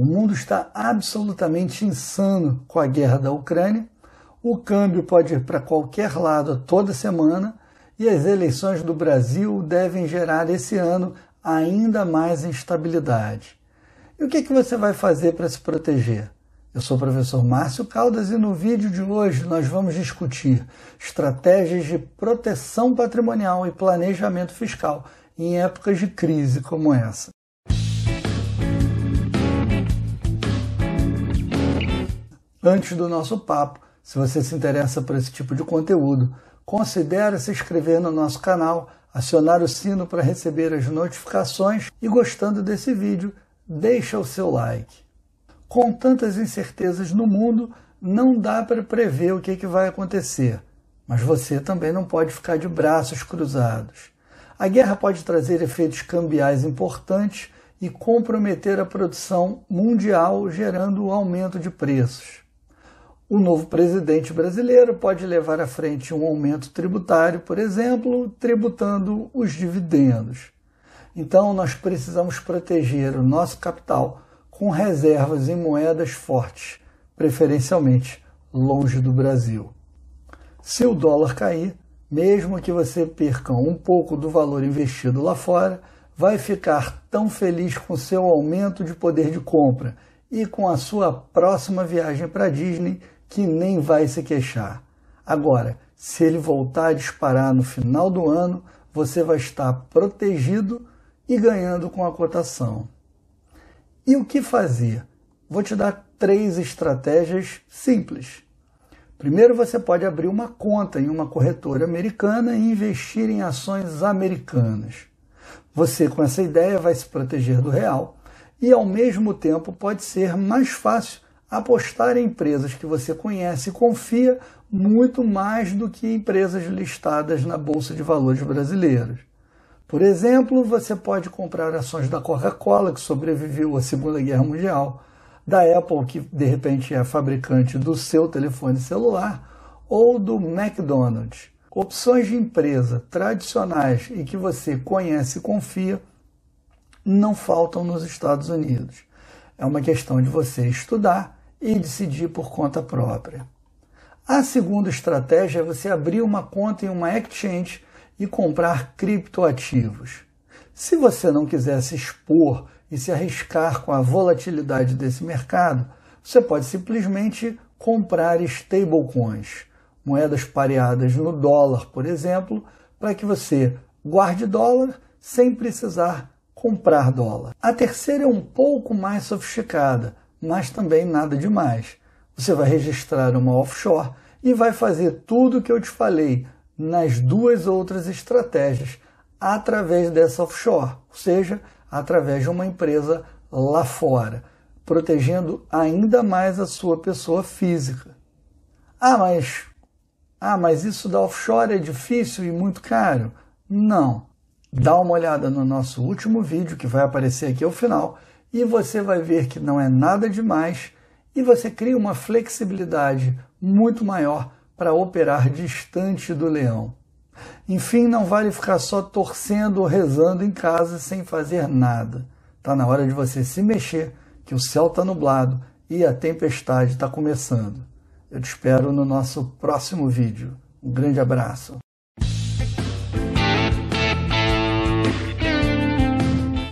O mundo está absolutamente insano com a guerra da Ucrânia, o câmbio pode ir para qualquer lado toda semana e as eleições do Brasil devem gerar esse ano ainda mais instabilidade. E o que, que você vai fazer para se proteger? Eu sou o professor Márcio Caldas e no vídeo de hoje nós vamos discutir estratégias de proteção patrimonial e planejamento fiscal em épocas de crise como essa. Antes do nosso papo, se você se interessa por esse tipo de conteúdo, considere se inscrever no nosso canal, acionar o sino para receber as notificações e gostando desse vídeo, deixa o seu like. Com tantas incertezas no mundo, não dá para prever o que, que vai acontecer, mas você também não pode ficar de braços cruzados. A guerra pode trazer efeitos cambiais importantes e comprometer a produção mundial, gerando aumento de preços. O novo presidente brasileiro pode levar à frente um aumento tributário, por exemplo, tributando os dividendos. Então, nós precisamos proteger o nosso capital com reservas em moedas fortes, preferencialmente longe do Brasil. Se o dólar cair, mesmo que você perca um pouco do valor investido lá fora, vai ficar tão feliz com seu aumento de poder de compra e com a sua próxima viagem para Disney que nem vai se queixar. Agora, se ele voltar a disparar no final do ano, você vai estar protegido e ganhando com a cotação. E o que fazer? Vou te dar três estratégias simples. Primeiro, você pode abrir uma conta em uma corretora americana e investir em ações americanas. Você, com essa ideia, vai se proteger do real e, ao mesmo tempo, pode ser mais fácil apostar em empresas que você conhece e confia muito mais do que empresas listadas na Bolsa de Valores brasileiros. Por exemplo, você pode comprar ações da Coca-Cola, que sobreviveu à Segunda Guerra Mundial, da Apple, que de repente é fabricante do seu telefone celular, ou do McDonald's. Opções de empresa tradicionais e que você conhece e confia não faltam nos Estados Unidos. É uma questão de você estudar e decidir por conta própria. A segunda estratégia é você abrir uma conta em uma exchange e comprar criptoativos. Se você não quiser se expor e se arriscar com a volatilidade desse mercado, você pode simplesmente comprar stablecoins, moedas pareadas no dólar, por exemplo, para que você guarde dólar sem precisar comprar dólar. A terceira é um pouco mais sofisticada mas também nada demais. Você vai registrar uma offshore e vai fazer tudo o que eu te falei nas duas outras estratégias através dessa offshore, ou seja, através de uma empresa lá fora, protegendo ainda mais a sua pessoa física. Ah, mas ah, mas isso da offshore é difícil e muito caro? Não. Dá uma olhada no nosso último vídeo que vai aparecer aqui ao final e você vai ver que não é nada demais e você cria uma flexibilidade muito maior para operar distante do leão. Enfim, não vale ficar só torcendo ou rezando em casa sem fazer nada. Está na hora de você se mexer, que o céu está nublado e a tempestade está começando. Eu te espero no nosso próximo vídeo. Um grande abraço.